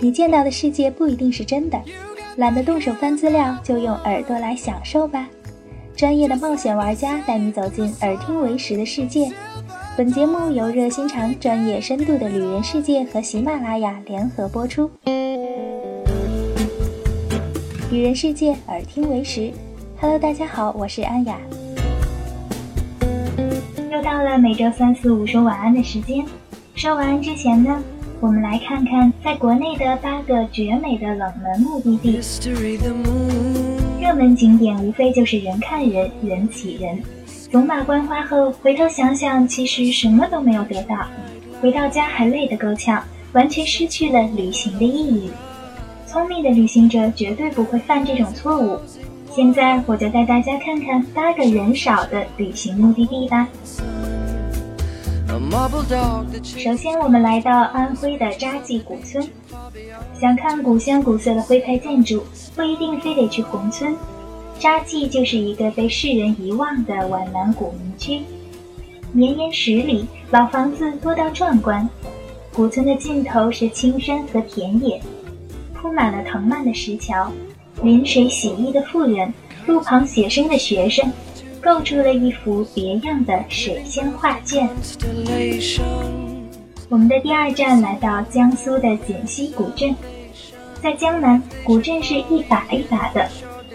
你见到的世界不一定是真的，懒得动手翻资料，就用耳朵来享受吧。专业的冒险玩家带你走进耳听为实的世界。本节目由热心肠、专业深度的旅人世界和喜马拉雅联合播出。旅人世界，耳听为实。Hello，大家好，我是安雅。又到了每周三四五说晚安的时间。说晚安之前呢，我们来看看在国内的八个绝美的冷门目的地。热门景点无非就是人看人，人挤人。走马观花后，回头想想，其实什么都没有得到，回到家还累得够呛，完全失去了旅行的意义。聪明的旅行者绝对不会犯这种错误。现在我就带大家看看八个人少的旅行目的地吧。首先，我们来到安徽的扎记古村。想看古香古色的徽派建筑，不一定非得去宏村。扎记就是一个被世人遗忘的皖南古民居，绵延十里，老房子多到壮观。古村的尽头是青山和田野，铺满了藤蔓的石桥，临水洗衣的妇人，路旁写生的学生，构筑了一幅别样的水仙画卷。我们的第二站来到江苏的锦溪古镇，在江南，古镇是一把一把的。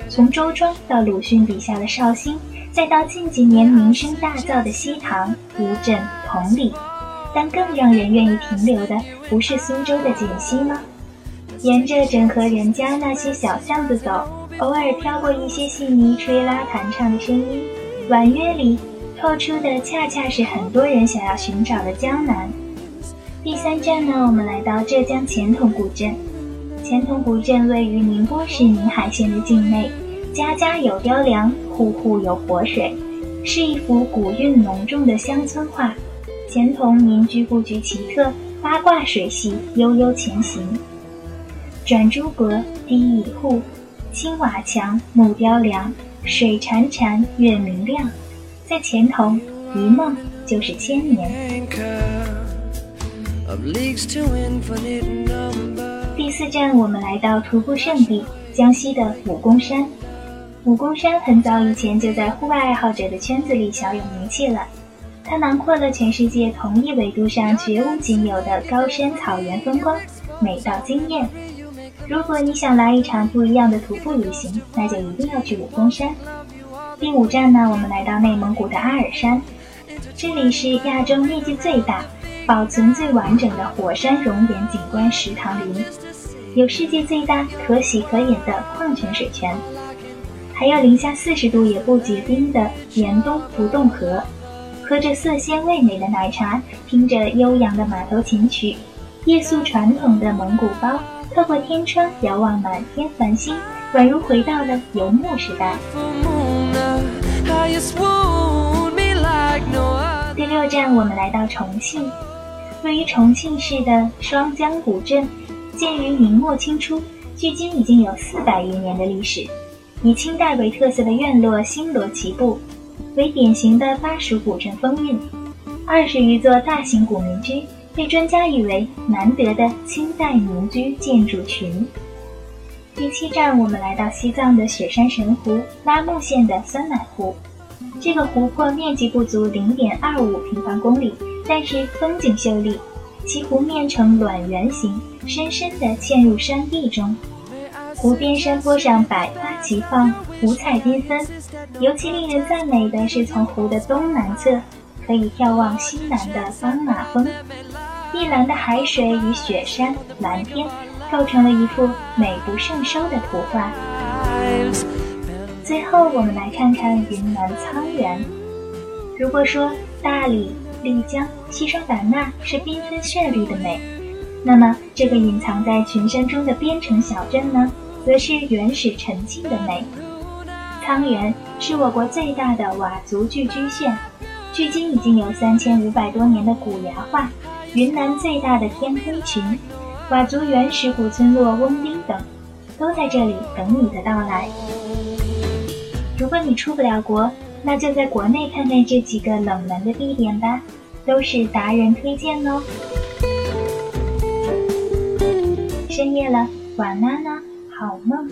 从周庄到鲁迅笔下的绍兴，再到近几年名声大噪的西塘、乌镇、同里，但更让人愿意停留的，不是苏州的锦溪吗？沿着整河人家那些小巷子走，偶尔飘过一些细泥吹拉弹唱的声音，婉约里透出的恰恰是很多人想要寻找的江南。第三站呢，我们来到浙江钱塘古镇。钱塘古镇位于宁波市宁海县的境内，家家有雕梁，户户有活水，是一幅古韵浓重的乡村画。钱塘民居布局奇特，八卦水系悠悠前行，转朱阁，低倚户，青瓦墙，木雕梁，水潺潺，月明亮。在前头，一梦就是千年。第四站，我们来到徒步圣地江西的武功山。武功山很早以前就在户外爱好者的圈子里小有名气了，它囊括了全世界同一纬度上绝无仅有的高山草原风光，美到惊艳。如果你想来一场不一样的徒步旅行，那就一定要去武功山。第五站呢，我们来到内蒙古的阿尔山，这里是亚洲面积最大。保存最完整的火山熔岩景观石塘林，有世界最大可洗可饮的矿泉水泉，还有零下四十度也不结冰的严冬不冻河，喝着色鲜味美的奶茶，听着悠扬的马头琴曲，夜宿传统的蒙古包，透过天窗遥望满天繁星，宛如回到了游牧时代。第六站，我们来到重庆。位于重庆市的双江古镇，建于明末清初，距今已经有四百余年的历史。以清代为特色的院落星罗棋布，为典型的巴蜀古镇风韵。二十余座大型古民居，被专家誉为难得的清代民居建筑群。第七站，我们来到西藏的雪山神湖拉木县的酸奶湖。这个湖泊面积不足零点二五平方公里。但是风景秀丽，其湖面呈卵圆形，深深地嵌入山壁中。湖边山坡上百花齐放，五彩缤纷。尤其令人赞美的是，从湖的东南侧可以眺望西南的斑马峰，碧蓝的海水与雪山、蓝天构成了一幅美不胜收的图画。最后，我们来看看云南沧源。如果说大理，丽江、西双版纳是缤纷绚丽的美，那么这个隐藏在群山中的边城小镇呢，则是原始沉静的美。沧源是我国最大的佤族聚居县，距今已经有三千五百多年的古崖画，云南最大的天黑群，佤族原始古村落翁丁等，都在这里等你的到来。如果你出不了国，那就在国内看看这几个冷门的地点吧，都是达人推荐哦。深夜了，晚安呢，好梦。